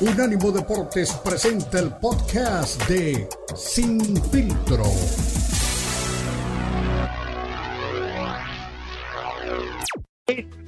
Unánimo Deportes presenta el podcast de Sin Filtro.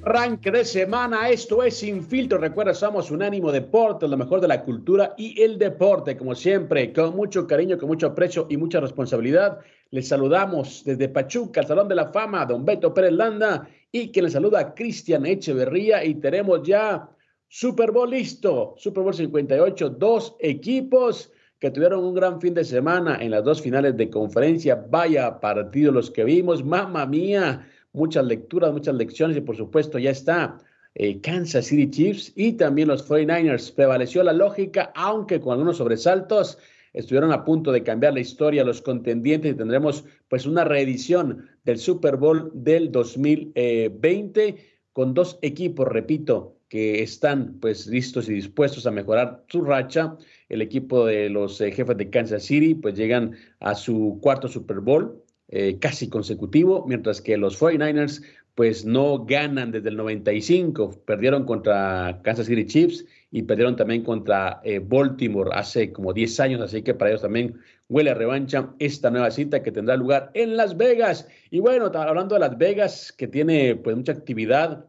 Arranque de semana, esto es Sin Filtro. Recuerda, somos Unánimo Deportes, lo mejor de la cultura y el deporte, como siempre, con mucho cariño, con mucho aprecio y mucha responsabilidad. Les saludamos desde Pachuca, el Salón de la Fama, don Beto Pérez Landa, y quien les saluda, Cristian Echeverría, y tenemos ya Super Bowl listo, Super Bowl 58, dos equipos que tuvieron un gran fin de semana en las dos finales de conferencia. Vaya partido los que vimos, mamá mía, muchas lecturas, muchas lecciones y por supuesto ya está eh, Kansas City Chiefs y también los 49ers. Prevaleció la lógica, aunque con algunos sobresaltos estuvieron a punto de cambiar la historia los contendientes y tendremos pues una reedición del Super Bowl del 2020 con dos equipos, repito, que están pues listos y dispuestos a mejorar su racha. El equipo de los eh, jefes de Kansas City pues llegan a su cuarto Super Bowl eh, casi consecutivo, mientras que los 49ers pues no ganan desde el 95, perdieron contra Kansas City Chiefs y perdieron también contra eh, Baltimore hace como 10 años, así que para ellos también huele a revancha esta nueva cita que tendrá lugar en Las Vegas. Y bueno, hablando de Las Vegas, que tiene pues mucha actividad,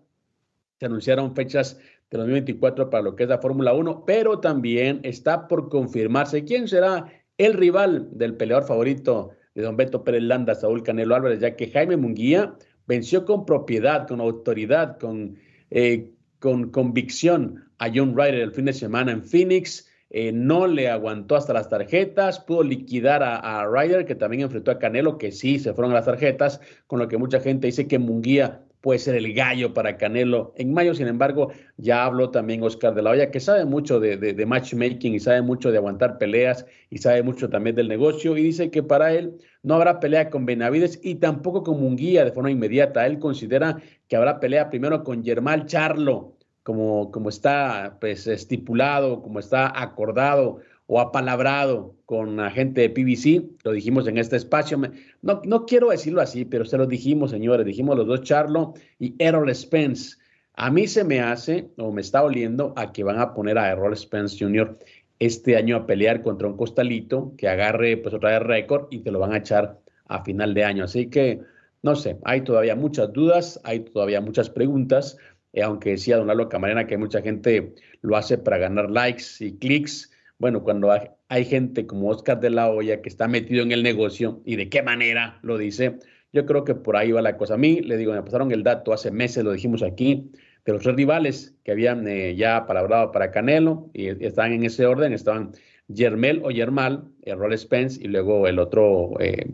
se anunciaron fechas de 2024 para lo que es la Fórmula 1, pero también está por confirmarse quién será el rival del peleador favorito de don Beto Pérez Landa, Saúl Canelo Álvarez, ya que Jaime Munguía venció con propiedad, con autoridad, con, eh, con convicción a John Ryder el fin de semana en Phoenix. Eh, no le aguantó hasta las tarjetas, pudo liquidar a, a, Ryder, que también enfrentó a Canelo, que sí se fueron a las tarjetas, con lo que mucha gente dice que Munguía puede ser el gallo para Canelo. En mayo, sin embargo, ya habló también Oscar de la Hoya, que sabe mucho de, de, matchmaking y sabe mucho de aguantar peleas y sabe mucho también del negocio y dice que para él no habrá pelea con Benavides y tampoco con Munguía de forma inmediata. Él considera que habrá pelea primero con Germán Charlo, como, como está pues, estipulado, como está acordado o apalabrado con la gente de PBC, lo dijimos en este espacio, no, no quiero decirlo así, pero se lo dijimos, señores, dijimos los dos, Charlo y Errol Spence. A mí se me hace, o me está oliendo, a que van a poner a Errol Spence Jr. este año a pelear contra un costalito que agarre pues otra vez récord y te lo van a echar a final de año. Así que, no sé, hay todavía muchas dudas, hay todavía muchas preguntas, eh, aunque decía Don Lalo Camarena que mucha gente lo hace para ganar likes y clics, bueno, cuando hay, gente como Oscar de la Hoya que está metido en el negocio y de qué manera lo dice, yo creo que por ahí va la cosa. A mí, le digo, me pasaron el dato hace meses, lo dijimos aquí, de los tres rivales que habían eh, ya palabrado para Canelo y estaban en ese orden, estaban Yermel o Yermal, Errol Spence y luego el otro eh,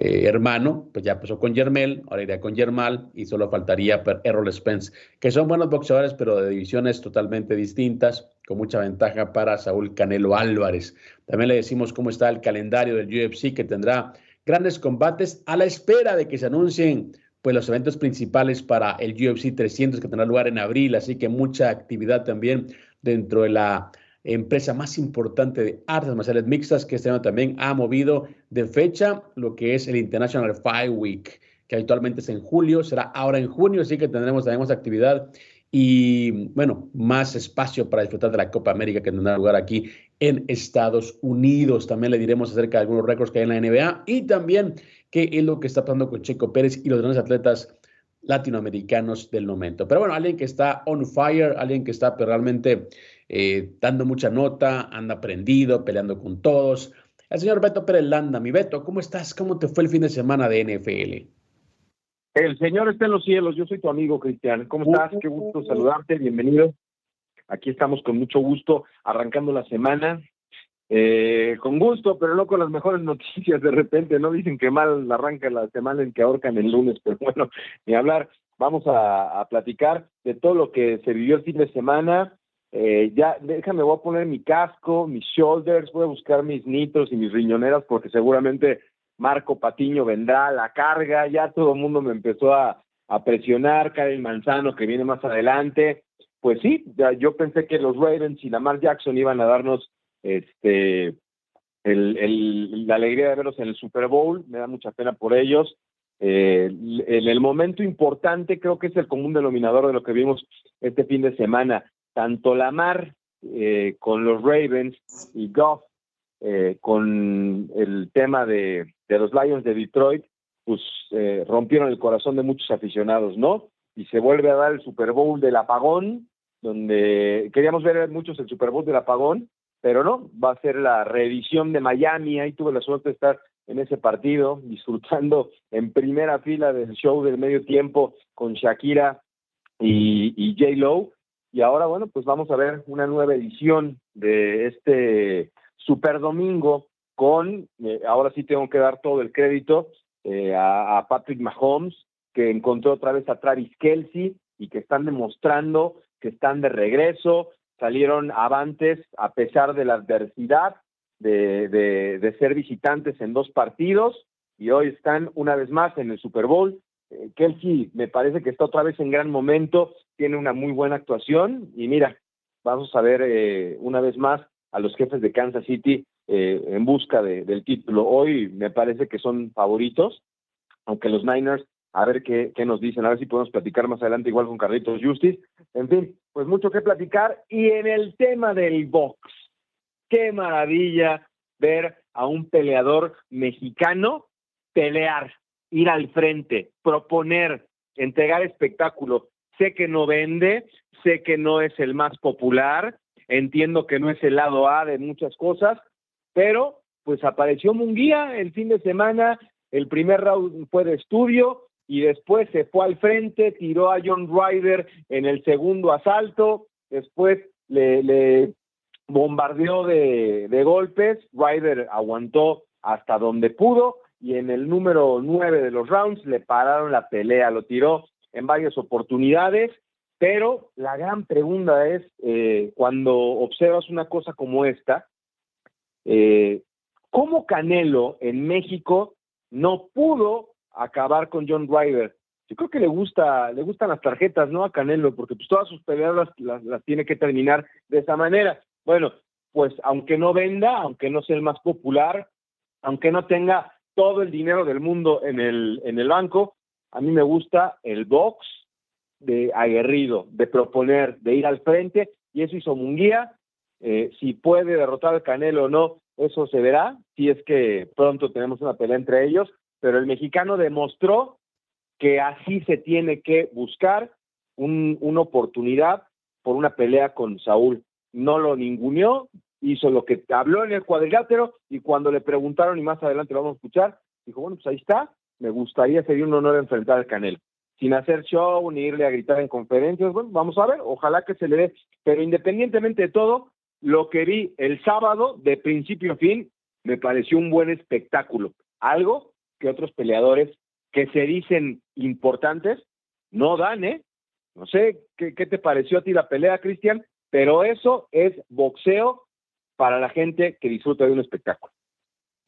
eh, hermano, pues ya empezó con Yermel, ahora iría con Yermal y solo faltaría Errol Spence, que son buenos boxeadores, pero de divisiones totalmente distintas, con mucha ventaja para Saúl Canelo Álvarez. También le decimos cómo está el calendario del UFC, que tendrá grandes combates a la espera de que se anuncien pues los eventos principales para el UFC 300 que tendrá lugar en abril, así que mucha actividad también dentro de la empresa más importante de artes marciales mixtas, que este año también ha movido de fecha lo que es el International Fight Week, que habitualmente es en julio, será ahora en junio, así que tendremos, tendremos actividad y, bueno, más espacio para disfrutar de la Copa América que tendrá lugar aquí en Estados Unidos. También le diremos acerca de algunos récords que hay en la NBA y también qué es lo que está pasando con Checo Pérez y los grandes atletas latinoamericanos del momento. Pero bueno, alguien que está on fire, alguien que está pues, realmente eh, dando mucha nota, anda prendido, peleando con todos. El señor Beto Pérez Landa, mi Beto, ¿cómo estás? ¿Cómo te fue el fin de semana de NFL? El Señor está en los cielos, yo soy tu amigo Cristian. ¿Cómo estás? Qué gusto saludarte, bienvenido. Aquí estamos con mucho gusto, arrancando la semana. Eh, con gusto, pero no con las mejores noticias de repente, ¿no? Dicen que mal arranca la semana en que ahorcan el lunes, pero bueno, ni hablar. Vamos a, a platicar de todo lo que se vivió el fin de semana, eh, ya, déjame, voy a poner mi casco, mis shoulders, voy a buscar mis nitros y mis riñoneras porque seguramente Marco Patiño vendrá a la carga, ya todo el mundo me empezó a, a presionar, Karen Manzano que viene más adelante. Pues sí, ya, yo pensé que los Ravens y Lamar Jackson iban a darnos este el, el, la alegría de verlos en el Super Bowl, me da mucha pena por ellos. Eh, en el momento importante creo que es el común denominador de lo que vimos este fin de semana tanto Lamar eh, con los Ravens y Goff eh, con el tema de, los Lions de Detroit, pues eh, rompieron el corazón de muchos aficionados, ¿no? Y se vuelve a dar el Super Bowl del apagón, donde queríamos ver muchos el Super Bowl del apagón, pero no, va a ser la reedición de Miami, ahí tuve la suerte de estar en ese partido, disfrutando en primera fila del show del medio tiempo con Shakira y, y J. Lo. Y ahora, bueno, pues vamos a ver una nueva edición de este Super Domingo con, eh, ahora sí tengo que dar todo el crédito eh, a, Patrick Mahomes, que encontró otra vez a Travis Kelsey y que están demostrando que están de regreso, salieron avantes a pesar de la adversidad de, de, de ser visitantes en dos partidos y hoy están una vez más en el Super Bowl. Eh, Kelsey me parece que está otra vez en gran momento, tiene una muy buena actuación y mira, vamos a ver eh, una vez más a los jefes de Kansas City eh, en busca de, del título. Hoy me parece que son favoritos, aunque los Niners, a ver qué, qué, nos dicen, a ver si podemos platicar más adelante igual con Carlitos Justice. En fin, pues mucho que platicar. Y en el tema del box, qué maravilla ver a un peleador mexicano pelear, ir al frente, proponer, entregar espectáculo. Sé que no vende, sé que no es el más popular, entiendo que no es el lado A de muchas cosas, pero pues apareció Munguía el fin de semana, el primer round fue de estudio y después se fue al frente, tiró a John Ryder en el segundo asalto, después le, bombardeó de, de golpes, Ryder aguantó hasta donde pudo y en el número nueve de los rounds le pararon la pelea, lo tiró en varias oportunidades pero la gran pregunta es, eh, cuando observas una cosa como esta, eh, ¿cómo Canelo en México no pudo acabar con John Ryder? Yo creo que le gusta, le gustan las tarjetas, ¿no? A Canelo, porque pues todas sus peleas las, las, tiene que terminar de esa manera. Bueno, pues aunque no venda, aunque no sea el más popular, aunque no tenga todo el dinero del mundo en el, en el banco, a mí me gusta el box, de aguerrido, de proponer, de ir al frente, y eso hizo Munguía. Eh, si puede derrotar al Canelo o no, eso se verá, si es que pronto tenemos una pelea entre ellos, pero el mexicano demostró que así se tiene que buscar un, una oportunidad por una pelea con Saúl. No lo ninguneó, hizo lo que habló en el cuadrilátero y cuando le preguntaron, y más adelante lo vamos a escuchar, dijo, bueno, pues ahí está, me gustaría, sería un honor enfrentar al Canelo sin hacer show ni irle a gritar en conferencias. Bueno, vamos a ver, ojalá que se le dé. Pero independientemente de todo, lo que vi el sábado, de principio a fin, me pareció un buen espectáculo. Algo que otros peleadores que se dicen importantes no dan, ¿eh? No sé qué, qué te pareció a ti la pelea, Cristian, pero eso es boxeo para la gente que disfruta de un espectáculo.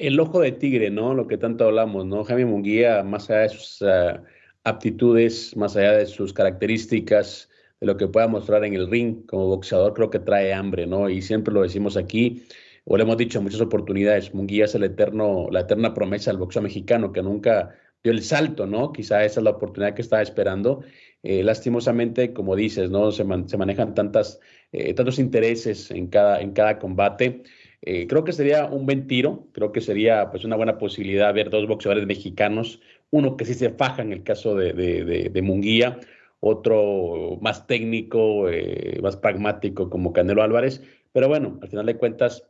El ojo de tigre, ¿no? Lo que tanto hablamos, ¿no? Jaime Munguía, más allá de sus... Uh aptitudes, más allá de sus características, de lo que pueda mostrar en el ring como boxeador, creo que trae hambre, ¿no? Y siempre lo decimos aquí, o lo hemos dicho en muchas oportunidades, Munguía es el eterno, la eterna promesa del boxeo mexicano, que nunca dio el salto, ¿no? Quizá esa es la oportunidad que estaba esperando. Eh, lastimosamente, como dices, ¿no? Se, man, se manejan tantas, eh, tantos intereses en cada, en cada combate. Eh, creo que sería un buen tiro, creo que sería pues una buena posibilidad ver dos boxeadores mexicanos, uno que sí se faja en el caso de, de, de, Munguía, otro más técnico, eh, más pragmático como Canelo Álvarez, pero bueno, al final de cuentas,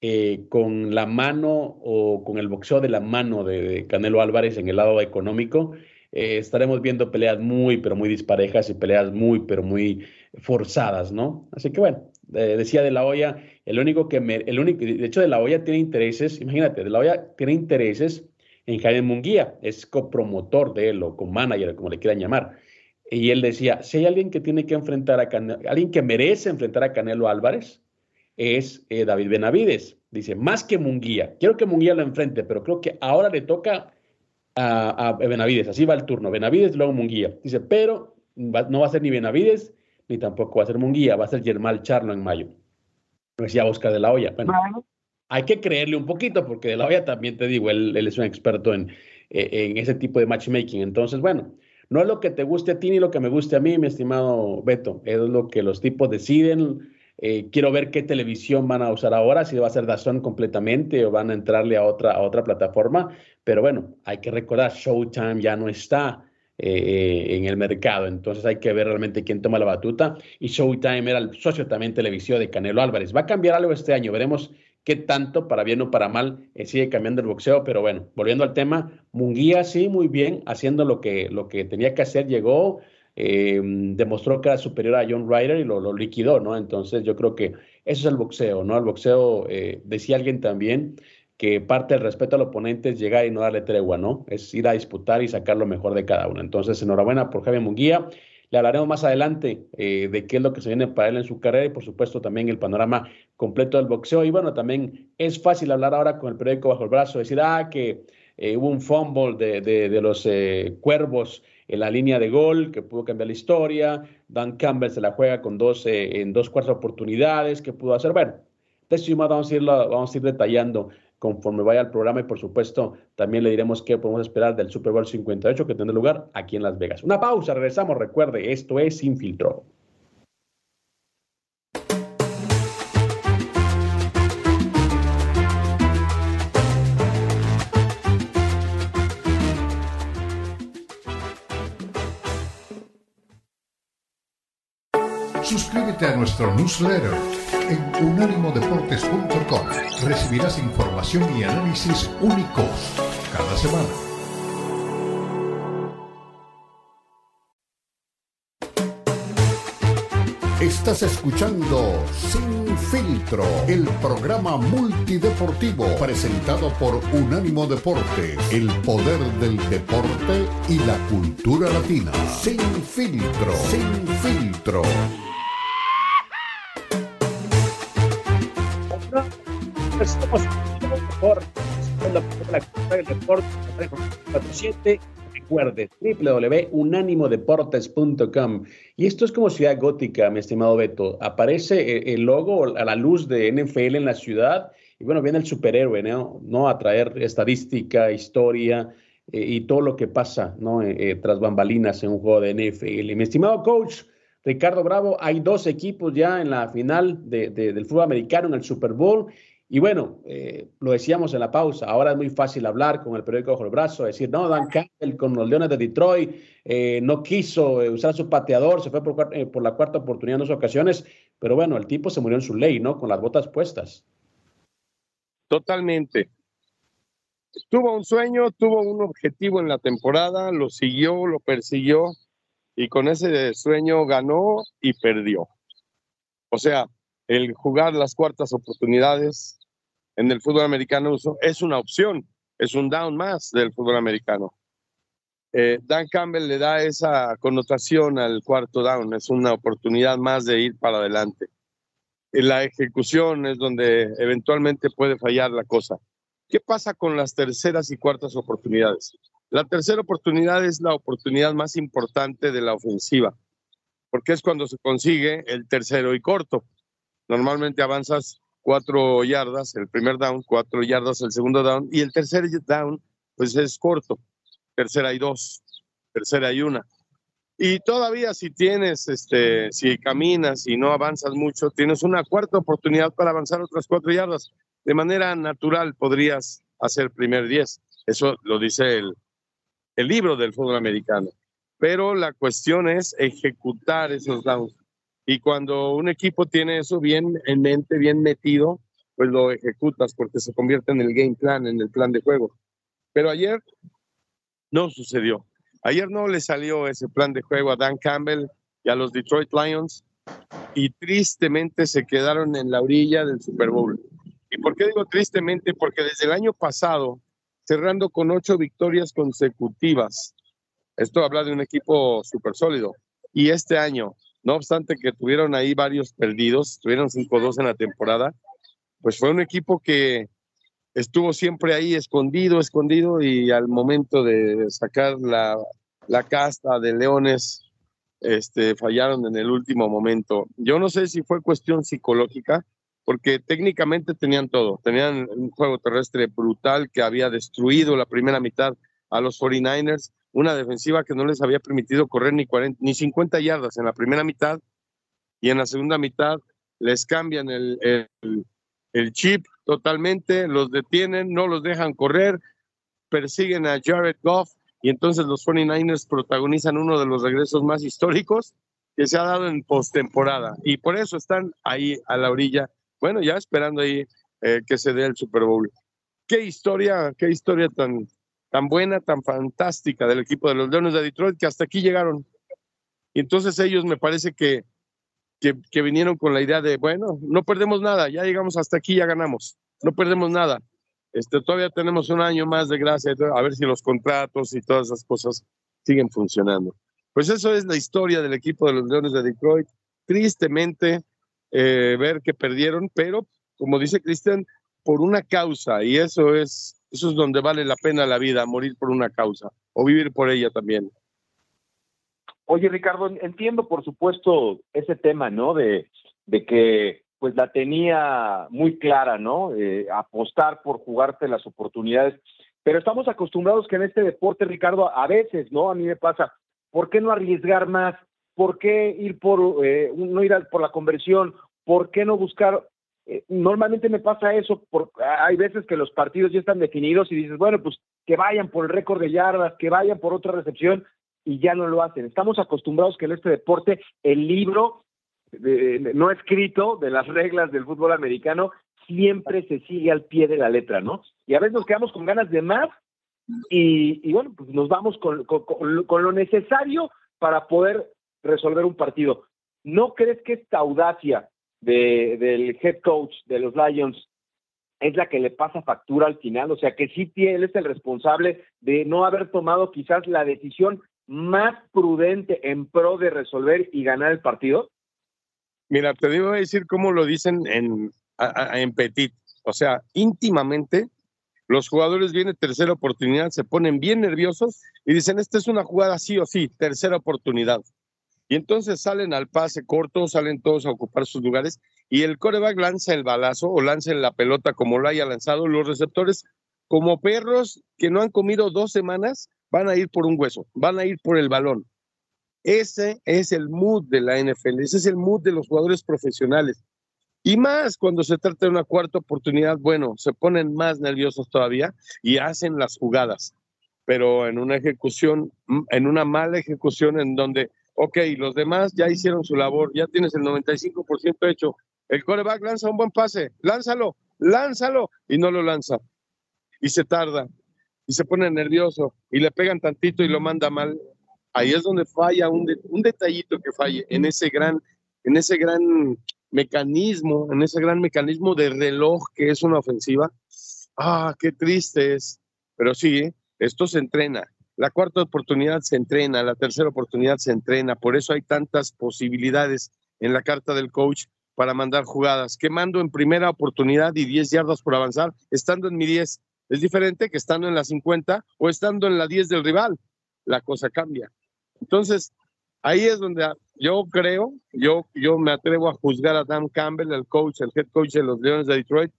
eh, con la mano o con el boxeo de la mano de, Canelo Álvarez en el lado económico, eh, estaremos viendo peleas muy, pero muy disparejas y peleas muy, pero muy forzadas, ¿no? Así que bueno, decía de la olla, el único que me, el único, de hecho de la olla tiene intereses, imagínate, de la olla tiene intereses en Jaime Munguía, es copromotor de él o co-manager, como le quieran llamar. Y él decía, si hay alguien que tiene que enfrentar a Canelo, alguien que merece enfrentar a Canelo Álvarez, es eh, David Benavides. Dice, más que Munguía, quiero que Munguía lo enfrente, pero creo que ahora le toca a Benavides, así va el turno, Benavides, luego Munguía. Dice, pero no va a ser ni Benavides, ni tampoco va a ser Munguía, va a ser Germán Charlo en mayo. Decía Oscar de la Hoya. Bueno, hay que creerle un poquito, porque de la olla también te digo, él, él es un experto en, eh, en, ese tipo de matchmaking. Entonces, bueno, no es lo que te guste a ti ni lo que me guste a mí, mi estimado Beto, es lo que los tipos deciden, Eh, quiero ver qué televisión van a usar ahora, si va a ser Dazón completamente o van a entrarle a otra, a otra plataforma. Pero bueno, hay que recordar, Showtime ya no está eh, en el mercado, entonces hay que ver realmente quién toma la batuta. Y Showtime era el socio también televisivo de Canelo Álvarez. Va a cambiar algo este año, veremos qué tanto, para bien o para mal, eh, sigue cambiando el boxeo. Pero bueno, volviendo al tema, Munguía sí, muy bien, haciendo lo que, lo que tenía que hacer, llegó eh, demostró que era superior a John Ryder y lo, liquidó, ¿no? Entonces yo creo que eso es el boxeo, ¿no? El boxeo, decía alguien también, que parte del respeto al oponente es llegar y no darle tregua, ¿no? Es ir a disputar y sacar lo mejor de cada uno. Entonces, enhorabuena por Javier Munguía. Le hablaremos más adelante eh, de qué es lo que se viene para él en su carrera y, por supuesto, también el panorama completo del boxeo. Y bueno, también es fácil hablar ahora con el periódico bajo el brazo, decir, ah, que hubo un fumble de, de, de los cuervos en la línea de gol, que pudo cambiar la historia. Dan Campbell se la juega con dos, en dos cuartas oportunidades, que pudo hacer. Bueno, de vamos a, ir, vamos a ir detallando conforme vaya el programa y por supuesto también le diremos qué podemos esperar del Super Bowl 58 que tendrá lugar aquí en Las Vegas. Una pausa, regresamos, recuerde, esto es Sin Filtro. Suscríbete a nuestro newsletter en unánimodeportes.com. Recibirás información y análisis únicos cada semana. Estás escuchando Sin Filtro, el programa multideportivo presentado por Unánimo Deportes, el poder del deporte y la cultura latina. Sin Filtro, Sin Filtro. Estamos por la deporte 47 recuerde www.unanimodeportes.com y esto es como ciudad gótica mi estimado Beto. Aparece el logo a la luz de NFL en la ciudad y bueno viene el superhéroe no, ¿no? a traer estadística historia eh, y todo lo que pasa no eh, eh, tras bambalinas en un juego de NFL mi estimado coach Ricardo Bravo hay dos equipos ya en la final de, del fútbol americano en el Super Bowl y bueno, eh, lo decíamos en la pausa, ahora es muy fácil hablar con el periódico bajo el brazo, decir, no, Dan Campbell con los Leones de Detroit eh, no quiso eh, usar su pateador, se fue por, por, la cuarta oportunidad en dos ocasiones, pero bueno, el tipo se murió en su ley, ¿no? Con las botas puestas. Totalmente. Tuvo un sueño, tuvo un objetivo en la temporada, lo siguió, lo persiguió y con ese sueño ganó y perdió. O sea, el jugar las cuartas oportunidades en el fútbol americano es una opción, es un down más del fútbol americano. Eh, Dan Campbell le da esa connotación al cuarto down, es una oportunidad más de ir para adelante. En la ejecución es donde eventualmente puede fallar la cosa. ¿Qué pasa con las terceras y cuartas oportunidades? La tercera oportunidad es la oportunidad más importante de la ofensiva, porque es cuando se consigue el tercero y corto normalmente avanzas cuatro yardas, el primer down, cuatro yardas el segundo down, y el tercer down, pues es corto, tercera y dos, tercera y una. Y todavía si tienes, este, si caminas y no avanzas mucho, tienes una cuarta oportunidad para avanzar otras cuatro yardas. De manera natural podrías hacer primer diez. Eso lo dice el, el libro del fútbol americano. Pero la cuestión es ejecutar esos downs. Y cuando un equipo tiene eso bien en mente, bien metido, pues lo ejecutas porque se convierte en el game plan, en el plan de juego. Pero ayer no sucedió. Ayer no le salió ese plan de juego a Dan Campbell y a los Detroit Lions y tristemente se quedaron en la orilla del Super Bowl. ¿Y por qué digo tristemente? Porque desde el año pasado, cerrando con ocho victorias consecutivas, esto habla de un equipo súper sólido, y este año no obstante que tuvieron ahí varios perdidos, tuvieron 5-2 en la temporada, pues fue un equipo que estuvo siempre ahí escondido, escondido y al momento de sacar la, casta de Leones, este, fallaron en el último momento. Yo no sé si fue cuestión psicológica, porque técnicamente tenían todo. Tenían un juego terrestre brutal que había destruido la primera mitad a los 49ers una defensiva que no les había permitido correr ni, 40, ni 50 yardas en la primera mitad y en la segunda mitad les cambian el, el, chip totalmente, los detienen, no los dejan correr, persiguen a Jared Goff y entonces los 49ers protagonizan uno de los regresos más históricos que se ha dado en postemporada y por eso están ahí a la orilla, bueno, ya esperando ahí eh, que se dé el Super Bowl. Qué historia, qué historia tan, tan buena, tan fantástica del equipo de los Leones de Detroit que hasta aquí llegaron. Y entonces ellos me parece que que, vinieron con la idea de, bueno, no perdemos nada, ya llegamos hasta aquí, ya ganamos, no perdemos nada. Este, todavía tenemos un año más de gracia, a ver si los contratos y todas esas cosas siguen funcionando. Pues eso es la historia del equipo de los Leones de Detroit. Tristemente eh, ver que perdieron, pero como dice Cristian, por una causa, y eso es, eso es donde vale la pena la vida, morir por una causa o vivir por ella también. Oye, Ricardo, entiendo por supuesto ese tema, ¿no? De, que pues la tenía muy clara, ¿no? Eh, apostar por jugarte las oportunidades. Pero estamos acostumbrados que en este deporte, Ricardo, a veces, ¿no? A mí me pasa, ¿por qué no arriesgar más? ¿Por qué ir por, eh, no ir por la conversión? ¿Por qué no buscar? Eh, normalmente me pasa eso, porque hay veces que los partidos ya están definidos y dices, bueno, pues que vayan por el récord de yardas, que vayan por otra recepción, y ya no lo hacen. Estamos acostumbrados que en este deporte el libro no escrito de las reglas del fútbol americano siempre se sigue al pie de la letra, ¿no? Y a veces nos quedamos con ganas de más y, bueno, pues nos vamos con, con, lo necesario para poder resolver un partido. ¿No crees que esta audacia de, del head coach de los Lions es la que le pasa factura al final? O sea, que sí él es el responsable de no haber tomado quizás la decisión más prudente en pro de resolver y ganar el partido? Mira, te digo a decir cómo lo dicen en, en Petit. O sea, íntimamente, los jugadores vienen tercera oportunidad, se ponen bien nerviosos y dicen, esta es una jugada sí o sí, tercera oportunidad. Y entonces salen al pase corto, salen todos a ocupar sus lugares y el coreback lanza el balazo o lanza la pelota como lo haya lanzado. Los receptores, como perros que no han comido dos semanas, van a ir por un hueso, van a ir por el balón. Ese es el mood de la NFL, ese es el mood de los jugadores profesionales. Y más cuando se trata de una cuarta oportunidad, bueno, se ponen más nerviosos todavía y hacen las jugadas. Pero en una ejecución, en una mala ejecución en donde, ok, los demás ya hicieron su labor, ya tienes el 95% hecho. El coreback lanza un buen pase, lánzalo, lánzalo, y no lo lanza. Y se tarda, y se pone nervioso y le pegan tantito y lo manda mal, ahí es donde falla un, detallito que falle en ese gran, en ese gran mecanismo, en ese gran mecanismo de reloj que es una ofensiva. Ah, qué triste es. Pero sí, esto se entrena. La cuarta oportunidad se entrena, la tercera oportunidad se entrena. Por eso hay tantas posibilidades en la carta del coach para mandar jugadas. ¿Qué mando en primera oportunidad y 10 yardas por avanzar? Estando en mi 10, es diferente que estando en la 50 o estando en la 10 del rival. La cosa cambia. Entonces, ahí es donde yo creo, yo, yo me atrevo a juzgar a Dan Campbell, el coach, el head coach de los Leones de Detroit,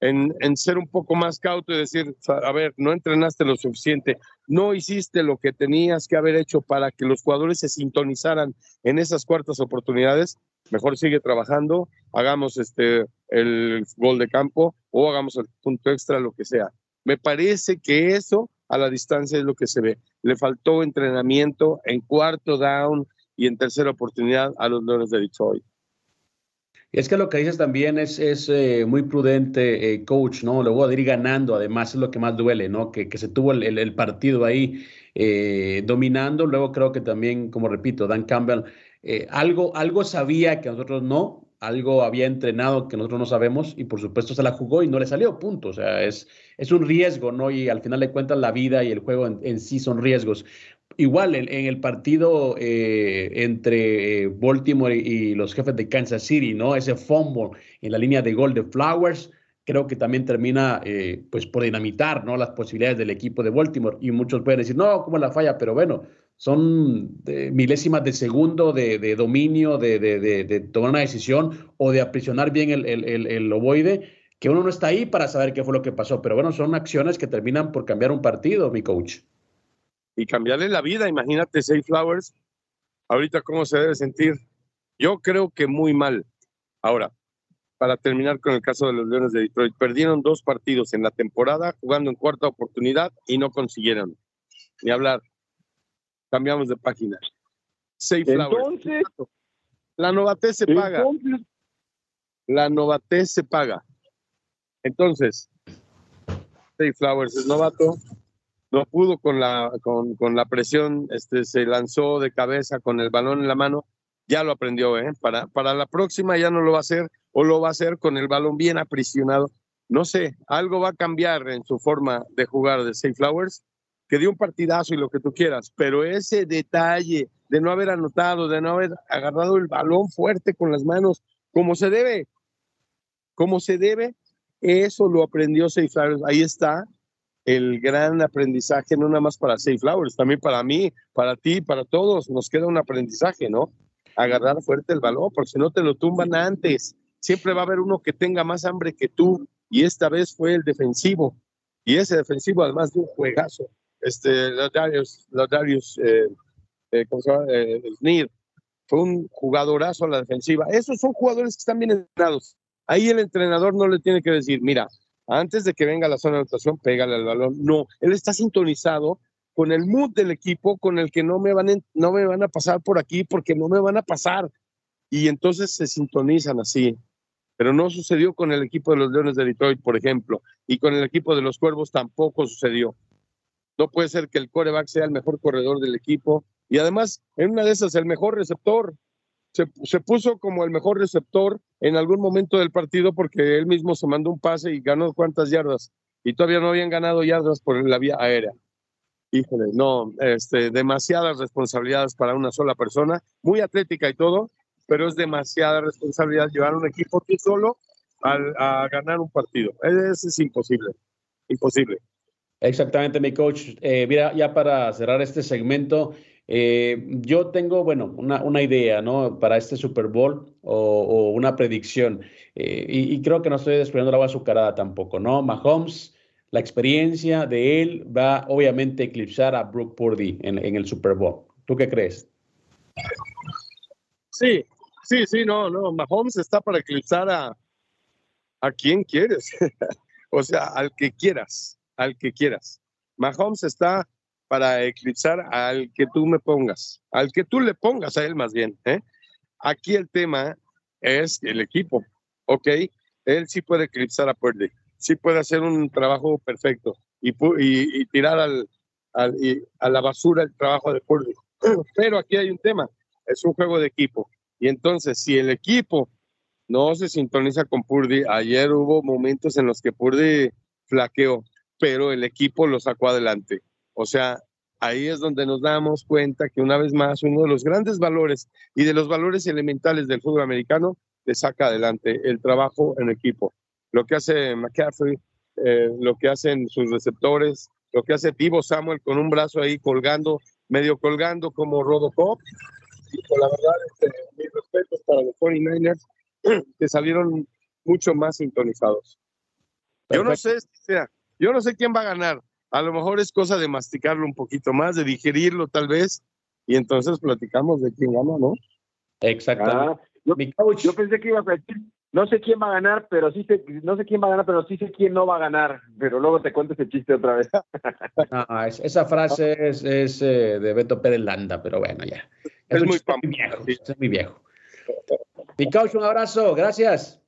en, ser un poco más cauto y decir, a ver, no entrenaste lo suficiente, no hiciste lo que tenías que haber hecho para que los jugadores se sintonizaran en esas cuartas oportunidades, mejor sigue trabajando, hagamos este el gol de campo o hagamos el punto extra, lo que sea. Me parece que eso a la distancia es lo que se ve. Le faltó entrenamiento en cuarto down y en tercera oportunidad a los Leones de Detroit. Es que lo que dices también es, es eh, muy prudente, eh, coach, ¿no? Luego de ir ganando, además, es lo que más duele, ¿no? Que, que se tuvo el, el, partido ahí eh, dominando. Luego creo que también, como repito, Dan Campbell algo, algo sabía que nosotros no, algo había entrenado que nosotros no sabemos y por supuesto se la jugó y no le salió, punto. O sea, es, es un riesgo, ¿no? Y al final de cuentas la vida y el juego en, sí son riesgos. Igual en, el partido eh, entre eh, Baltimore y, los jefes de Kansas City, ¿no? Ese fumble en la línea de gol de Flowers, creo que también termina eh, pues por dinamitar, ¿no? Las posibilidades del equipo de Baltimore. Y muchos pueden decir, no, ¿cómo la falla? Pero bueno, son milésimas de segundo de, dominio, de, tomar una decisión o de aprisionar bien el, el, ovoide, que uno no está ahí para saber qué fue lo que pasó. Pero bueno, son acciones que terminan por cambiar un partido, mi coach. Y cambiarle la vida, imagínate, Safe Flowers, ahorita cómo se debe sentir. Yo creo que muy mal. Ahora, para terminar con el caso de los Leones de Detroit. Perdieron dos partidos en la temporada jugando en cuarta oportunidad y no consiguieron ni hablar. Cambiamos de página. Safe Entonces, la novatez se paga. La novatez se paga. Entonces, Safe Flowers es novato, no pudo con la, con, con, la presión, este, se lanzó de cabeza con el balón en la mano, ya lo aprendió, ¿eh? Para, para la próxima ya no lo va a hacer o lo va a hacer con el balón bien aprisionado. No sé, algo va a cambiar en su forma de jugar de Safe Flowers, que dio un partidazo y lo que tú quieras, pero ese detalle de no haber anotado, de no haber agarrado el balón fuerte con las manos, como se debe, como se debe, eso lo aprendió Safe Flowers. Ahí está el gran aprendizaje, no nada más para Safe Flowers, también para mí, para ti, para todos. Nos queda un aprendizaje, ¿no? Agarrar fuerte el balón, porque si no te lo tumban antes. Siempre va a haber uno que tenga más hambre que tú, y esta vez fue el defensivo. Y ese defensivo, además de un juegazo, este, Darius, Darius eh, eh. Eh, fue un jugadorazo a la defensiva. Esos son jugadores que están bien entrenados. Ahí el entrenador no le tiene que decir, mira, antes de que venga la zona de anotación, pégale al balón. No, él está sintonizado con el mood del equipo, con el que no me van, no me van a pasar por aquí porque no me van a pasar. Y entonces se sintonizan así. Pero no sucedió con el equipo de los Leones de Detroit, por ejemplo, y con el equipo de los Cuervos tampoco sucedió. No puede ser que el coreback sea el mejor corredor del equipo y además en una de esas el mejor receptor se, puso como el mejor receptor en algún momento del partido porque él mismo se mandó un pase y ganó cuántas yardas. Y todavía no habían ganado yardas por la vía aérea. Híjole, no, este, demasiadas responsabilidades para una sola persona, muy atlética y todo, pero es demasiada responsabilidad llevar un equipo aquí solo a, ganar un partido. Es imposible, imposible. Exactamente, mi coach. Eh, mira, ya para cerrar este segmento, eh, yo tengo, bueno, una, idea, ¿no? Para este Super Bowl o, una predicción. Eh, y, creo que no estoy desprendiendo la agua azucarada tampoco, ¿no? Mahomes, la experiencia de él va obviamente a eclipsar a Brooke Purdy en, en el Super Bowl. ¿Tú qué crees? Sí, sí, sí, no, no. Mahomes está para eclipsar a, a quien quieres. o sea, al que quieras, al que quieras. Mahomes está para eclipsar al que tú me pongas, al que tú le pongas a él más bien. ¿eh? Aquí el tema es el equipo, ¿ok? Él sí puede eclipsar a Purdy, sí puede hacer un trabajo perfecto y, tirar a la basura el trabajo de Purdy. Pero aquí hay un tema, es un juego de equipo. Y entonces, si el equipo no se sintoniza con Purdy, ayer hubo momentos en los que Purdy flaqueó, pero el equipo lo sacó adelante. O sea, ahí es donde nos damos cuenta que una vez más uno de los grandes valores y de los valores elementales del fútbol americano le saca adelante el trabajo en equipo. Lo que hace McCaffrey, eh, lo que hacen sus receptores, lo que hace Divo Samuel con un brazo ahí colgando, medio colgando como Robocop. Y con la verdad, este, mis respetos para los 49ers, que salieron mucho más sintonizados. Yo no sé, yo no sé quién va a ganar a lo mejor es cosa de masticarlo un poquito más, de digerirlo tal vez, y entonces platicamos de quién gana, ¿no? Exactamente. Ah, yo, pensé que iba a decir, no sé quién va a ganar, pero sí sé, no sé quién va a ganar, pero sí sé quién no va a ganar, pero luego te cuento ese chiste otra vez. Ah, esa frase es, es eh, de Beto Pérez Landa, pero bueno, ya. Es, muy, viejo, es muy viejo. Mi coach, un abrazo, gracias.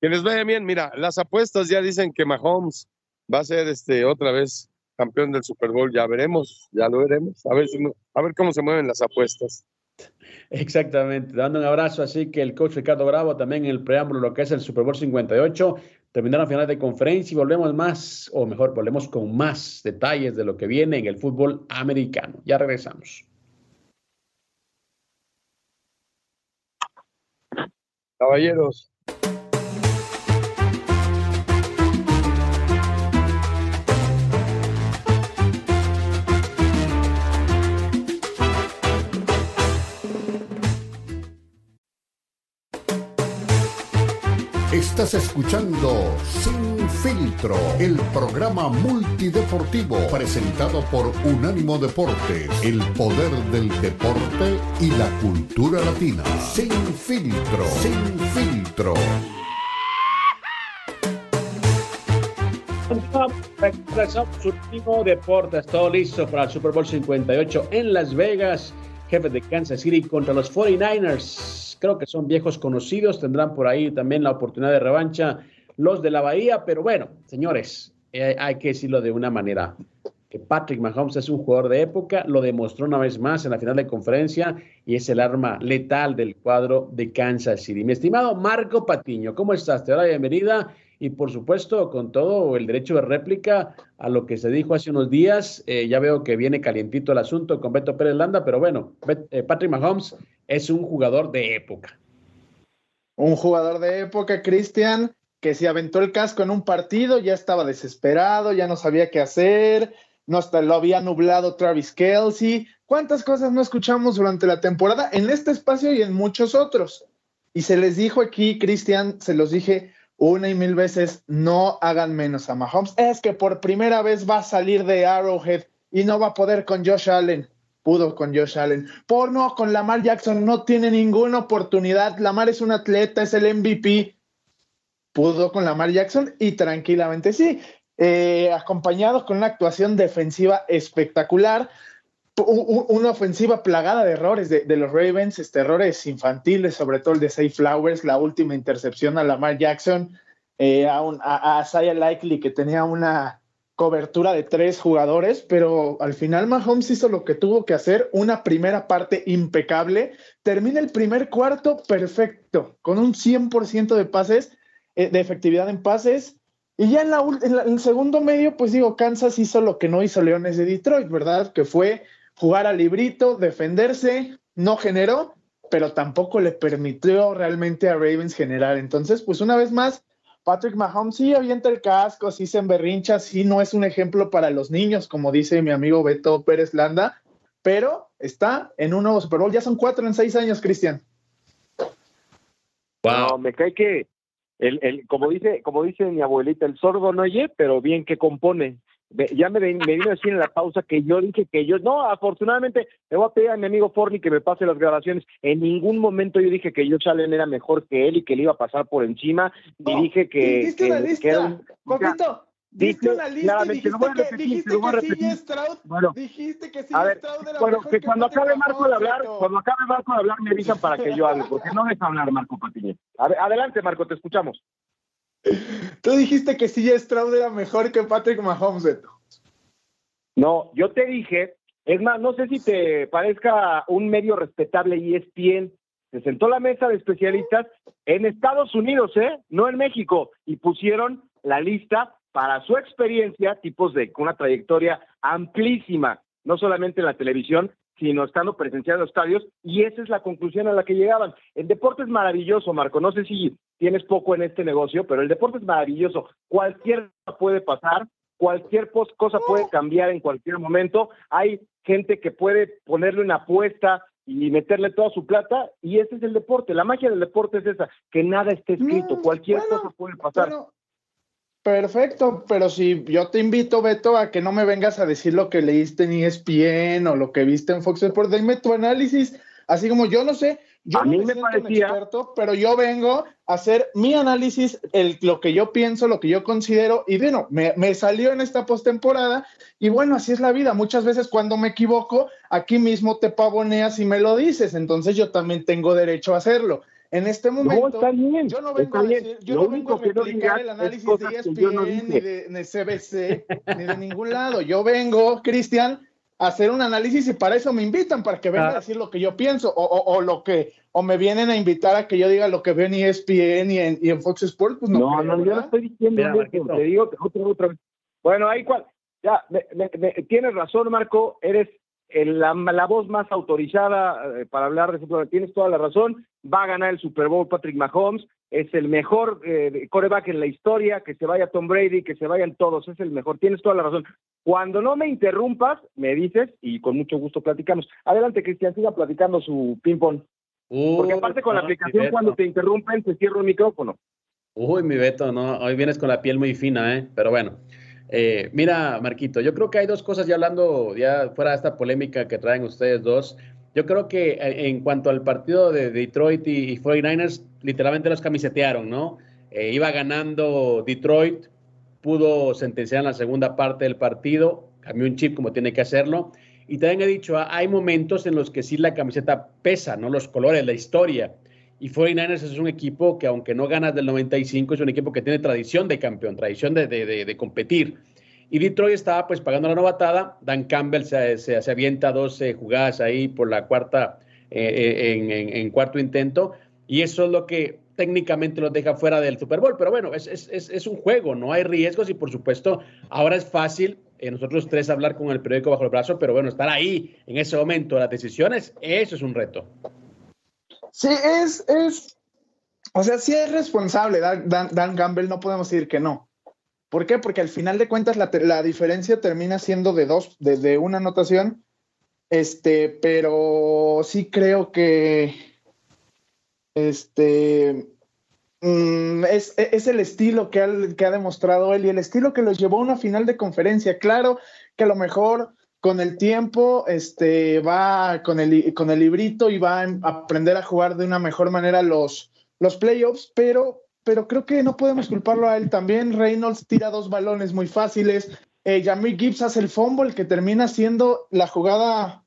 Que les vaya bien, mira, las apuestas ya dicen que Mahomes va a ser este otra vez campeón del Super Bowl, ya veremos, ya lo veremos, a ver, a ver cómo se mueven las apuestas. Exactamente, dando un abrazo, así que el coach Ricardo Bravo también en el preámbulo, lo que es el Super Bowl 58, terminaron final de conferencia y volvemos más, o mejor, volvemos con más detalles de lo que viene en el fútbol americano. Ya regresamos. Caballeros, Estás escuchando Sin Filtro, el programa multideportivo presentado por Unánimo Deportes, el poder del deporte y la cultura latina. Sin Filtro, Sin Filtro. Su último deportes, todo listo para el Super Bowl 58 en Las Vegas, jefe de Kansas City contra los 49ers. Creo que son viejos conocidos. Tendrán por ahí también la oportunidad de revancha los de la Bahía. Pero bueno, señores, eh, hay que decirlo de una manera. Que Patrick Mahomes es un jugador de época, lo demostró una vez más en la final de conferencia y es el arma letal del cuadro de Kansas City. Mi estimado Marco Patiño, ¿cómo estás? Te doy la bienvenida y por supuesto con todo el derecho de réplica a lo que se dijo hace unos días. Eh, ya veo que viene calientito el asunto con Beto Pérez Landa, pero bueno, eh, Patrick Mahomes es un jugador de época. Un jugador de época, Cristian, que se aventó el casco en un partido, ya estaba desesperado, ya no sabía qué hacer, no lo había nublado Travis Kelsey. ¿Cuántas cosas no escuchamos durante la temporada en este espacio y en muchos otros? Y se les dijo aquí, Cristian, se los dije, una y mil veces, no hagan menos a Mahomes. Es que por primera vez va a salir de Arrowhead y no va a poder con Josh Allen. Pudo con Josh Allen. Por no, con Lamar Jackson no tiene ninguna oportunidad. Lamar es un atleta, es el MVP. Pudo con Lamar Jackson y tranquilamente sí. Eh, acompañado con una actuación defensiva espectacular una ofensiva plagada de errores de, los Ravens, este, errores infantiles, sobre todo el de Safe Flowers, la última intercepción a Lamar Jackson, eh, a, a, a Likely que tenía una cobertura de tres jugadores, pero al final Mahomes hizo lo que tuvo que hacer, una primera parte impecable, termina el primer cuarto perfecto, con un 100% de pases, eh, de efectividad en pases, y ya en, la, en, el segundo medio, pues digo, Kansas hizo lo que no hizo Leones de Detroit, ¿verdad? Que fue jugar al librito, defenderse, no generó, pero tampoco le permitió realmente a Ravens generar. Entonces, pues una vez más, Patrick Mahomes sí avienta el casco, sí se emberrincha, sí no es un ejemplo para los niños, como dice mi amigo Beto Pérez Landa, pero está en un nuevo Super Bowl. Ya son cuatro en seis años, Cristian. Wow, me cae que el, el, como dice, como dice mi abuelita, el sordo no oye, pero bien que compone ya me, me vino a decir en la pausa que yo dije que yo, no, afortunadamente le voy a pedir a mi amigo Forni que me pase las grabaciones. En ningún momento yo dije que yo Allen era mejor que él y que le iba a pasar por encima. y dije que. Dijiste una lista, Poquito. Diste una lista y dijiste que, dijiste que Stroud, bueno, dijiste que a ver, bueno, que cuando acabe Marco de hablar, cuando acabe Marco de hablar me avisan para que yo hable, porque no deja hablar Marco Patiñez. Adelante, Marco, te escuchamos. Tú dijiste que CJ Stroud era mejor que Patrick Mahomes, No, yo te dije, es más, no sé si te parezca un medio respetable y es ESPN. Se sentó la mesa de especialistas en Estados Unidos, ¿eh? No en México, y pusieron la lista para su experiencia, tipos de una trayectoria amplísima, no solamente en la televisión, sino estando presenciado en los estadios, y esa es la conclusión a la que llegaban. El deporte es maravilloso, Marco. No sé si tienes poco en este negocio, pero el deporte es maravilloso. Cualquier cosa puede pasar, cualquier cosa puede cambiar en cualquier momento. Hay gente que puede ponerle una apuesta y meterle toda su plata, y ese es el deporte. La magia del deporte es esa, que nada esté escrito, mm, cualquier cosa puede pasar. Perfecto, pero si yo te invito, Beto, a que no me vengas a decir lo que leíste en ESPN o lo que viste en Fox Sports, dime tu análisis, así como yo no sé, yo no me, parecía... experto, pero yo vengo a hacer mi análisis, el, lo que yo pienso, lo que yo considero, y bueno, me, me salió en esta postemporada, y bueno, así es la vida. Muchas veces cuando me equivoco, aquí mismo te pavoneas y me lo dices, entonces yo también tengo derecho a hacerlo. En este momento, yo no vengo a decir, yo no vengo a replicar el análisis de ESPN, ni de, CBC, ni de ningún lado. Yo vengo, Cristian, a hacer un análisis y para eso me invitan, para que venga a decir lo que yo pienso, o, o, lo que, o me vienen a invitar a que yo diga lo que veo en ESPN y en, y en Fox Sports, pues no. No, no, yo no estoy diciendo te digo otra, otra vez. Bueno, ahí cual, ya, tienes razón, Marco, eres la, la, voz más autorizada eh, para hablar de fútbol. Tienes toda la razón. Va a ganar el Super Bowl Patrick Mahomes. Es el mejor eh, coreback en la historia. Que se vaya Tom Brady, que se vayan todos. Es el mejor. Tienes toda la razón. Cuando no me interrumpas, me dices y con mucho gusto platicamos. Adelante, Cristian, siga platicando su ping-pong. Porque aparte con la aplicación, cuando te interrumpen, se cierra el micrófono. Uy, mi Beto, no, hoy vienes con la piel muy fina, ¿eh? Pero bueno. Eh, mira, Marquito, yo creo que hay dos cosas ya hablando, ya fuera de esta polémica que traen ustedes dos. Yo creo que eh, en cuanto al partido de Detroit y, y 49ers, literalmente los camisetearon, ¿no? Eh, iba ganando Detroit pudo sentenciar en la segunda parte del partido, cambió un chip como tiene que hacerlo. Y también he dicho, hay momentos en los que sí la camiseta pesa, ¿no? Los colores, la historia. Y 49ers es un equipo que, aunque no ganas del 95, es un equipo que tiene tradición de campeón, tradición de, de, de, competir. Y Detroit estaba pues pagando la novatada. Dan Campbell se, se, se avienta 12 jugadas ahí por la cuarta, eh, eh, en, en, en, cuarto intento. Y eso es lo que técnicamente los deja fuera del Super Bowl. Pero bueno, es, es, es un juego, no hay riesgos y por supuesto ahora es fácil eh, nosotros tres hablar con el periódico bajo el brazo, pero bueno, estar ahí en ese momento, las decisiones, eso es un reto. Sí, es, es, o sea, sí es responsable Dan, Dan, Gamble, no podemos decir que no. ¿Por qué? Porque al final de cuentas la, la diferencia termina siendo de dos, de, de, una anotación, este, pero sí creo que, este, Mm, es, es, el estilo que ha, que ha, demostrado él y el estilo que los llevó a una final de conferencia. Claro que a lo mejor con el tiempo este, va con el, con el librito y va a aprender a jugar de una mejor manera los, los playoffs, pero, pero creo que no podemos culparlo a él también. Reynolds tira dos balones muy fáciles. Eh, Jamie Gibbs hace el fumble que termina siendo la jugada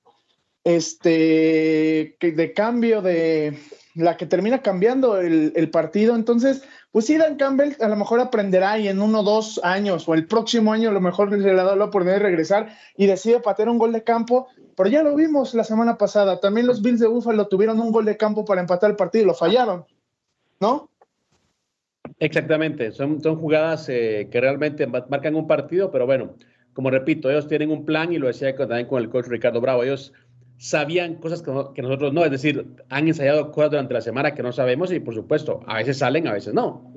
este, de cambio de, la que termina cambiando el, el, partido. Entonces, pues sí, Dan Campbell a lo mejor aprenderá y en uno o dos años o el próximo año a lo mejor le da la oportunidad de regresar y decide patear un gol de campo. Pero ya lo vimos la semana pasada. También los Bills de Buffalo tuvieron un gol de campo para empatar el partido y lo fallaron, ¿no? Exactamente, son, son jugadas eh, que realmente marcan un partido, pero bueno, como repito, ellos tienen un plan y lo decía también con el coach Ricardo Bravo, ellos sabían cosas que, no, que, nosotros no, es decir, han ensayado cosas durante la semana que no sabemos y por supuesto, a veces salen, a veces no.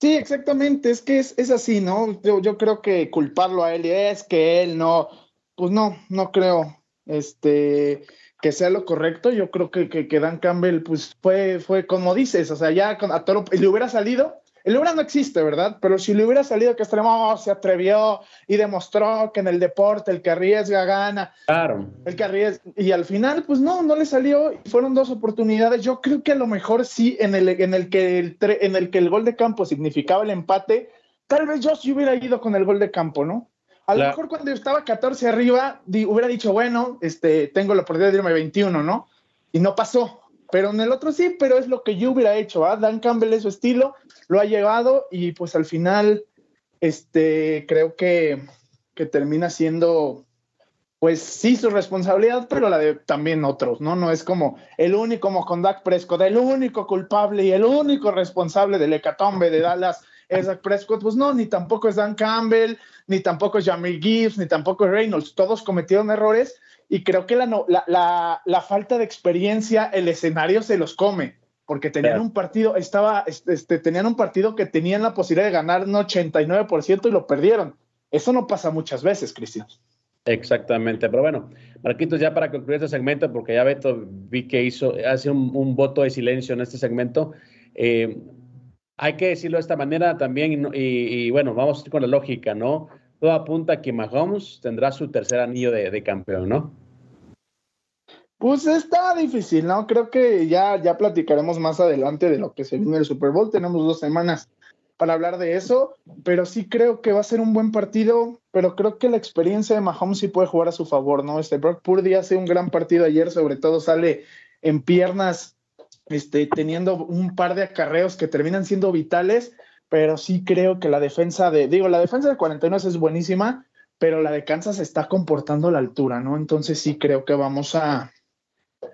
Sí, exactamente, es que es, es así, ¿no? Yo, yo, creo que culparlo a él es que él no, pues no, no creo este, que sea lo correcto, yo creo que, que, que Dan Campbell pues fue, fue como dices, o sea, ya le hubiera salido, el Lebron no existe, ¿verdad? Pero si le hubiera salido que extremo se atrevió y demostró que en el deporte el que arriesga gana. Claro. El que arriesga. Y al final, pues no, no le salió. Fueron dos oportunidades. Yo creo que a lo mejor sí, en el, en el, que, el, en el que el gol de campo significaba el empate, tal vez yo sí hubiera ido con el gol de campo, ¿no? A lo mejor cuando yo estaba 14 arriba, di, hubiera dicho, bueno, este, tengo la oportunidad de irme 21, ¿no? Y no pasó. Pero en el otro sí, pero es lo que yo hubiera hecho. ¿ah? Dan Campbell es su estilo, lo ha llevado y pues al final, este, creo que, que termina siendo, pues sí, su responsabilidad, pero la de también otros, ¿no? No es como el único, como con Dak Prescott, el único culpable y el único responsable del hecatombe de Dallas es Dak Prescott. Pues no, ni tampoco es Dan Campbell, ni tampoco es Jamie Gibbs, ni tampoco es Reynolds. Todos cometieron errores y creo que la, la, la, la, falta de experiencia, el escenario se los come, porque tenían un partido, estaba, este, tenían un partido que tenían la posibilidad de ganar un 89% y lo perdieron. Eso no pasa muchas veces, Cristian. Exactamente, pero bueno, Marquitos, ya para concluir este segmento, porque ya Beto vi que hizo, hace un, un voto de silencio en este segmento, eh, hay que decirlo de esta manera también, y, y, y bueno, vamos con la lógica, ¿no? Todo apunta a que Mahomes tendrá su tercer anillo de, campeón, ¿no? Pues está difícil, ¿no? Creo que ya, ya platicaremos más adelante de lo que se viene el Super Bowl. Tenemos dos semanas para hablar de eso, pero sí creo que va a ser un buen partido, pero creo que la experiencia de Mahomes sí puede jugar a su favor, ¿no? Este Brock Purdy hace un gran partido ayer, sobre todo sale en piernas, este, teniendo un par de acarreos que terminan siendo vitales pero sí creo que la defensa de, digo, la defensa de 49 es buenísima, pero la de Kansas está comportando a la altura, ¿no? Entonces sí creo que vamos a,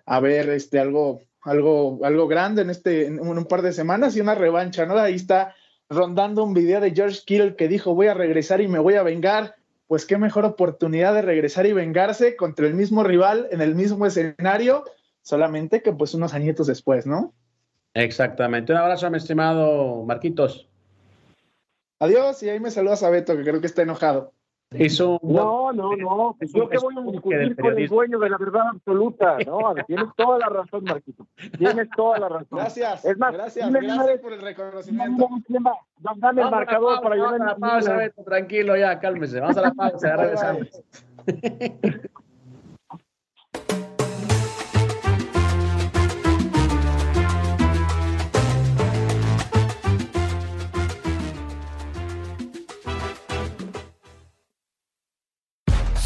a ver este, algo, algo, algo grande en, este, en un par de semanas y una revancha, ¿no? Ahí está rondando un video de George Kittle que dijo voy a regresar y me voy a vengar. Pues qué mejor oportunidad de regresar y vengarse contra el mismo rival en el mismo escenario, solamente que pues unos añitos después, ¿no? Exactamente. Un abrazo, mi estimado Marquitos. Adiós, y ahí me saludas a Beto, que creo que está enojado. Eso, no, no, no. Es Yo que voy a discutir con el dueño de la verdad absoluta. No, tienes toda la razón, Marquito. Tienes toda la razón. Gracias. Es más, gracias, gracias por el reconocimiento. Dame el marcador para yo. la pausa, Beto, tranquilo, ya, cálmese. Vamos a la pausa, ya regresamos.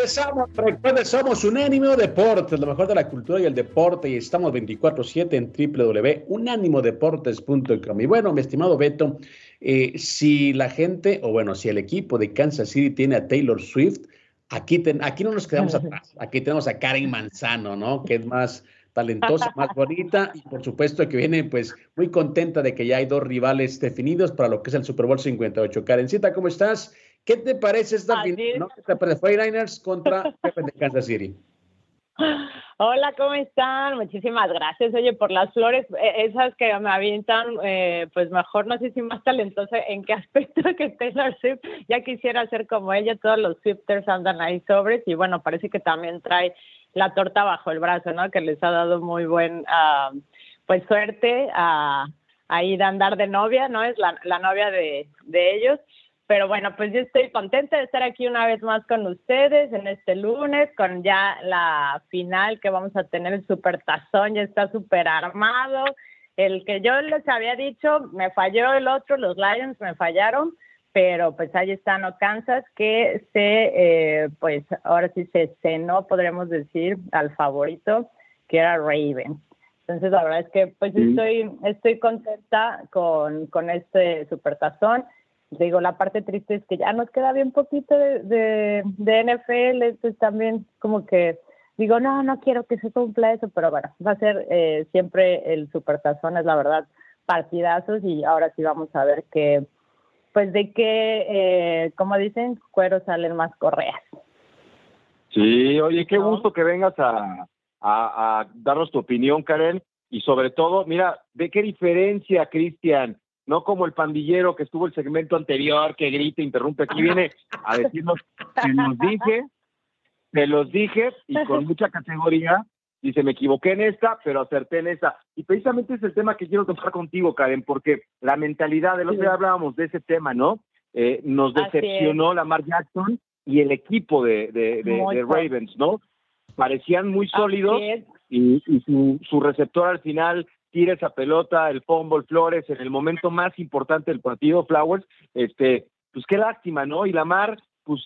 Regresamos, recuerden, somos Unánimo Deportes, lo mejor de la cultura y el deporte, y estamos 24-7 en www.unánimodeportes.com. Y bueno, mi estimado Beto, eh, si la gente, o bueno, si el equipo de Kansas City tiene a Taylor Swift, aquí, aquí no nos quedamos atrás, aquí tenemos a Karen Manzano, ¿no? Que es más talentosa, más bonita y por supuesto que viene pues muy contenta de que ya hay dos rivales definidos para lo que es el Super Bowl 58. Karencita, ¿cómo estás? ¿Qué te parece esta final? ¿no? ¿Qué te parece 49ers contra de Kansas City? Hola, ¿cómo están? Muchísimas gracias, oye, por las flores, e, esas que me avientan, eh, pues mejor, no sé si más talentosa, en qué aspecto que Taylor Swift, ya quisiera ser como ella, todos los Swifters andan ahí sobres, y bueno, parece que también trae la torta bajo el brazo, ¿no? Que les ha dado muy buen, uh, pues suerte a, a, ir a andar de novia, ¿no? Es la, la novia de, de ellos, pero bueno, pues yo estoy contenta de estar aquí una vez más con ustedes en este lunes, con ya la final que vamos a tener, el super tazón, ya está súper armado. El que yo les había dicho, me falló el otro, los Lions me fallaron, pero pues ahí está No Kansas, que se, eh, pues ahora sí se cenó, podremos decir, al favorito, que era Ravens. Entonces la verdad es que pues estoy, estoy contenta con, con este supertazón digo, la parte triste es que ya nos queda bien poquito de, de, de NFL, entonces también como que digo, no, no quiero que se cumpla eso, pero bueno, va a ser eh, siempre el supertazón, es la verdad, partidazos y ahora sí vamos a ver que, pues de qué, eh, como dicen, cuero salen más correas. Sí, oye, qué gusto que vengas a, a, a darnos tu opinión, Karen, y sobre todo, mira, ve qué diferencia, Cristian, no como el pandillero que estuvo el segmento anterior, que grita, interrumpe, aquí viene a decirnos, se los dije, se los dije, y con mucha categoría, dice, me equivoqué en esta, pero acerté en esta. Y precisamente es el tema que quiero tocar contigo, Karen, porque la mentalidad, de lo que hablábamos de ese tema, ¿no? Eh, nos decepcionó Lamar Jackson y el equipo de, de, Ravens, ¿no? Parecían muy sólidos y, y su, su receptor al final tira esa pelota, el fumble Flores en el momento más importante del partido, Flowers, este, pues qué lástima, ¿no? Y Lamar, pues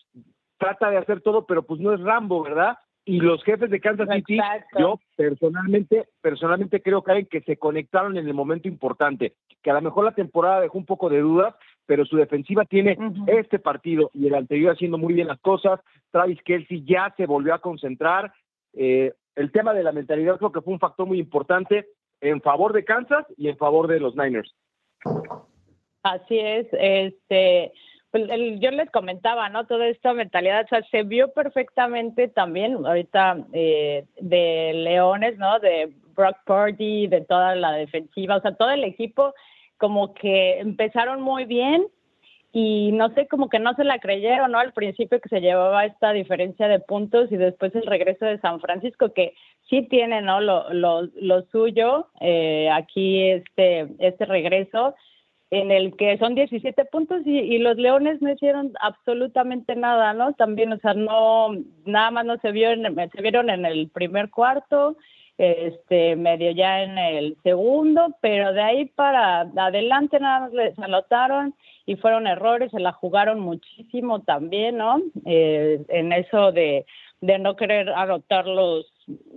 trata de hacer todo, pero pues no es Rambo, ¿verdad? Y los jefes de Kansas City, yo personalmente, personalmente creo, Karen, que se conectaron en el momento importante, que a lo mejor la temporada dejó un poco de dudas, pero su defensiva tiene este partido y el anterior haciendo muy bien las cosas. Travis Kelsey ya se volvió a concentrar. Eh, el tema de la mentalidad creo que fue un factor muy importante en favor de Kansas y en favor de los Niners. Así es, este, pues yo les comentaba, ¿no? Toda esta mentalidad, o sea, se vio perfectamente también ahorita eh, de Leones, ¿no? De Brock Purdy, de toda la defensiva, o sea, todo el equipo como que empezaron muy bien y no sé, como que no se la creyeron, ¿no? Al principio que se llevaba esta diferencia de puntos y después el regreso de San Francisco, que sí tiene, ¿no? Lo, lo, lo suyo, eh, aquí este, este regreso, en el que son 17 puntos y, y, los Leones no hicieron absolutamente nada, ¿no? También, o sea, no, nada más no se, vio en, se vieron en el primer cuarto, este medio ya en el segundo, pero de ahí para adelante nada más les anotaron y fueron errores, se la jugaron muchísimo también, ¿no? Eh, en eso de, de no querer anotarlos,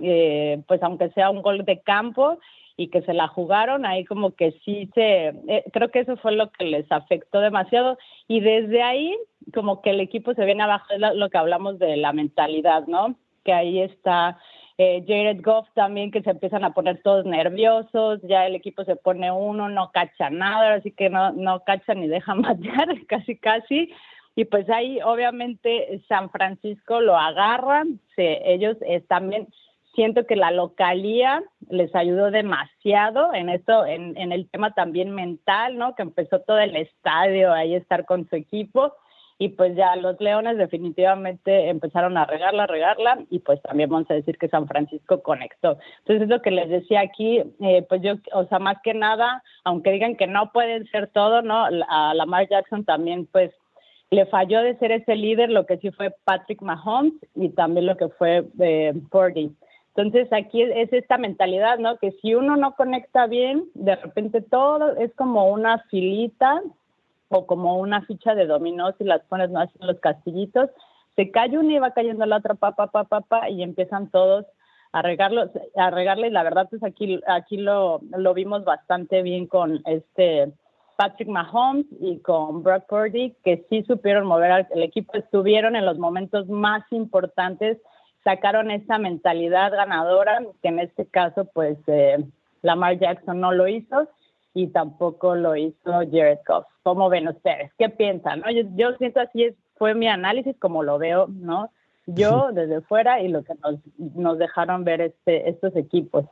eh, pues aunque sea un gol de campo y que se la jugaron, ahí como que sí se, eh, creo que eso fue lo que les afectó demasiado y desde ahí como que el equipo se viene abajo, es lo que hablamos de la mentalidad, ¿no? Que ahí está eh, Jared Goff también que se empiezan a poner todos nerviosos, ya el equipo se pone uno, no cacha nada, así que no, no cacha ni deja matar, casi casi. Y pues ahí obviamente San Francisco lo agarran, ellos también siento que la localía les ayudó demasiado en esto, en, en, el tema también mental, ¿no? Que empezó todo el estadio ahí estar con su equipo y pues ya los Leones definitivamente empezaron a regarla, regarla y pues también vamos a decir que San Francisco conectó. Entonces es lo que les decía aquí, eh, pues yo, o sea, más que nada, aunque digan que no pueden ser todo, ¿no? A Lamar Jackson también pues le falló de ser ese líder, lo que sí fue Patrick Mahomes y también lo que fue eh, Purdy. Entonces aquí es esta mentalidad, ¿no? Que si uno no conecta bien, de repente todo es como una filita o como una ficha de dominó, si las pones no así en los castillitos, se cae una y va cayendo la otra, pa, pa, pa, pa, y empiezan todos a regarlo, a regarle, la verdad, pues aquí, aquí lo, lo vimos bastante bien con este Patrick Mahomes y con Brock Purdy, que sí supieron mover al el equipo, estuvieron en los momentos más importantes, sacaron esa mentalidad ganadora, que en este caso, pues, eh, Lamar Jackson no lo hizo, y tampoco lo hizo Jared Goff. ¿Cómo ven ustedes? ¿Qué piensan? Yo, yo siento así es, fue mi análisis como lo veo, ¿no? Yo desde fuera y lo que nos, nos dejaron ver este, estos equipos.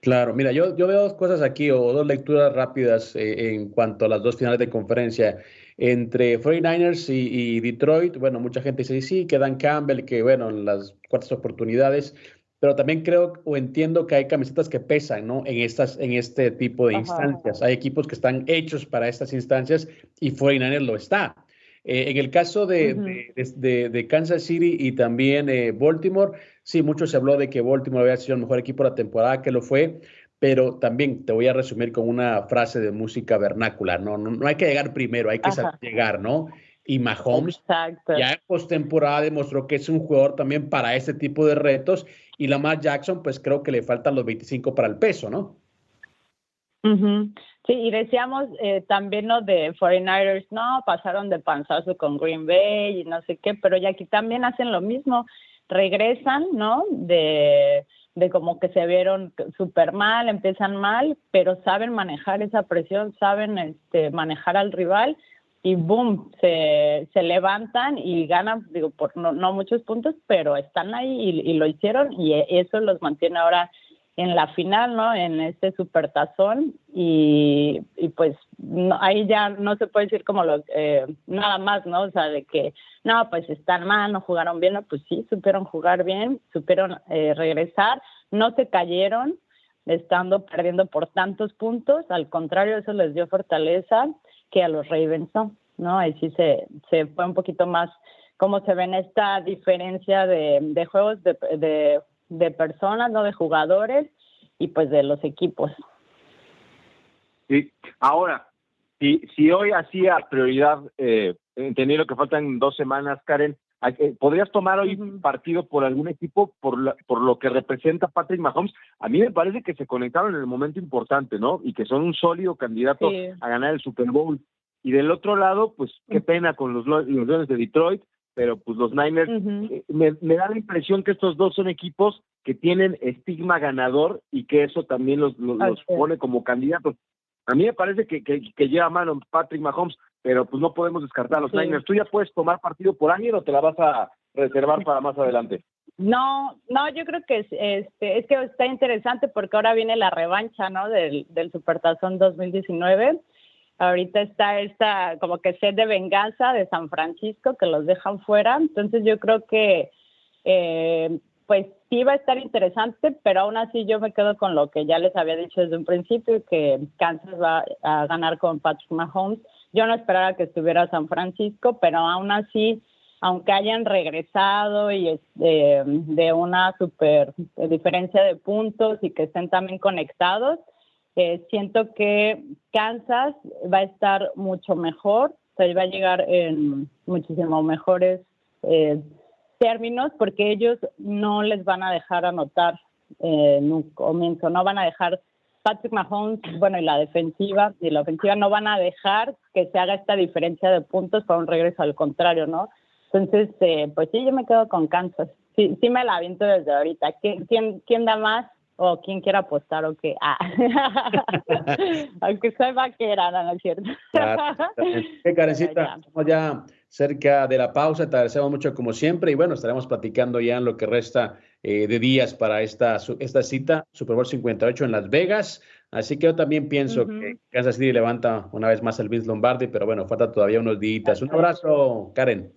Claro, mira, yo, yo veo dos cosas aquí o dos lecturas rápidas eh, en cuanto a las dos finales de conferencia entre 49ers y, y, Detroit. Bueno, mucha gente dice, sí, que Dan Campbell, que bueno, en las cuartas oportunidades pero también creo o entiendo que hay camisetas que pesan, ¿no? En, estas, en este tipo de instancias. Hay equipos que están hechos para estas instancias y 49 lo está. Eh, en el caso de, de, Kansas City y también eh, Baltimore, sí, mucho se habló de que Baltimore había sido el mejor equipo de la temporada, que lo fue, pero también te voy a resumir con una frase de música vernácula, ¿no? No, hay que llegar primero, hay que saber llegar, ¿no? Y Mahomes ya en postemporada demostró que es un jugador también para este tipo de retos y Lamar Jackson, pues creo que le faltan los 25 para el peso, ¿no? Sí, y decíamos eh, también lo de 49ers, no, pasaron de panzazo con Green Bay y no sé qué, pero ya aquí también hacen lo mismo, regresan, ¿no? De, de como que se vieron súper mal, empiezan mal, pero saben manejar esa presión, saben este, manejar al rival y boom, se, se levantan y ganan, digo, por no, no muchos puntos, pero están ahí y, lo hicieron y eso los mantiene ahora en la final, ¿no? En este supertazón y, y pues ahí ya no se puede decir como lo, eh, nada más, ¿no? O sea, de que, no, pues están mal, no jugaron bien, no, pues sí, supieron jugar bien, supieron eh, regresar, no se cayeron estando perdiendo por tantos puntos, al contrario, eso les dio fortaleza que a los Ravens no, Ahí sí se, se fue un poquito más cómo se ven esta diferencia de, de juegos de, de, de, personas, ¿no? De jugadores y pues de los equipos. Sí, ahora, si, si hoy hacía prioridad, eh, entendiendo que faltan dos semanas, Karen, ¿podrías tomar hoy partido por algún equipo por, por lo que representa Patrick Mahomes? A mí me parece que se conectaron en el momento importante, ¿no? Y que son un sólido candidato a ganar el Super Bowl. Y del otro lado, pues qué pena con los, los Leones de Detroit, pero pues los Niners, eh, me, da la impresión que estos dos son equipos que tienen estigma ganador y que eso también los, los, pone como candidatos. A mí me parece que, que, que lleva mano Patrick Mahomes, pero pues no podemos descartar a los Niners. ¿Tú ya puedes tomar partido por alguien o te la vas a reservar para más adelante? No, no, yo creo que es, este, es que está interesante porque ahora viene la revancha, ¿no? Del, del Supertazón 2019 ahorita está esta como que sed de venganza de San Francisco que los dejan fuera. Entonces yo creo que eh, pues sí va a estar interesante, pero aún así yo me quedo con lo que ya les había dicho desde un principio, que Kansas va a ganar con Patrick Mahomes. Yo no esperaba que estuviera San Francisco, pero aún así, aunque hayan regresado y este, de una super diferencia de puntos y que estén también conectados, eh, siento que Kansas va a estar mucho mejor, o sea, va a llegar en muchísimo mejores eh, términos porque ellos no les van a dejar anotar en un comienzo, no van a dejar Patrick Mahomes, bueno, y la defensiva y la ofensiva no van a dejar que se haga esta diferencia de puntos para un regreso al contrario, ¿no? Entonces, eh, pues sí, yo me quedo con Kansas. Sí, sí me la aviento desde ahorita. ¿Quién, quién, quién da más? O quien quiera apostar o qué. Ah. Aunque soy vaquera, no, es cierto. Karencita, estamos ya cerca de la pausa. Te agradecemos mucho como siempre y bueno, estaremos platicando ya en lo que resta eh, de días para esta, esta cita, Super Bowl 58 en Las Vegas. Así que yo también pienso que Kansas City levanta una vez más el Vince Lombardi, pero bueno, falta todavía unos días. Un abrazo, Karen.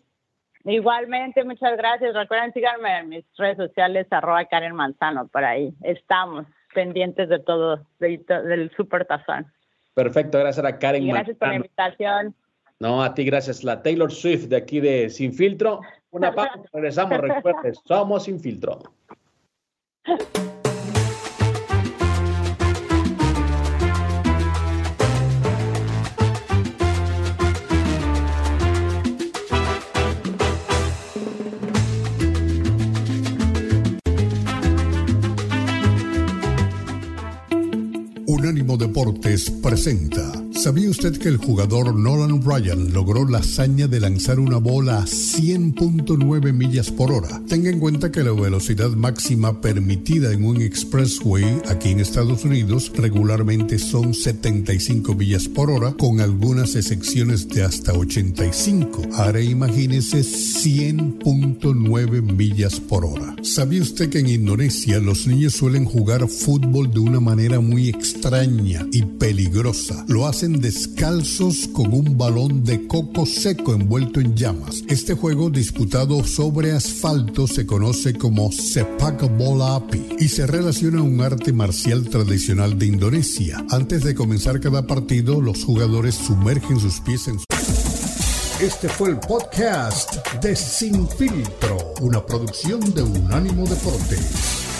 Igualmente, muchas gracias. Recuerden, síganme en mis redes sociales, arroba Karen Manzano, por ahí. Estamos pendientes de todo, del Super Tazón. Perfecto, gracias a Karen Gracias por la invitación. No, a ti gracias. La Taylor Swift de aquí de Sin Filtro. Una pausa, regresamos, recuerden, somos Sin Filtro. Unánimo Deportes presenta ¿Sabía usted que el jugador Nolan Ryan logró la hazaña de lanzar una bola a 100.9 millas por hora? Tenga en cuenta que la velocidad máxima permitida en un expressway aquí en Estados Unidos regularmente son 75 millas por hora, con algunas excepciones de hasta 85. Ahora imagínese 100.9 millas por hora. ¿Sabía usted que en Indonesia los niños suelen jugar fútbol de una manera muy extraña y peligrosa? Lo hacen descalzos con un balón de coco seco envuelto en llamas. Este juego disputado sobre asfalto se conoce como sepak bola api y se relaciona a un arte marcial tradicional de Indonesia. Antes de comenzar cada partido, los jugadores sumergen sus pies en su... Este fue el podcast de Sin Filtro, una producción de Unánimo Deportes.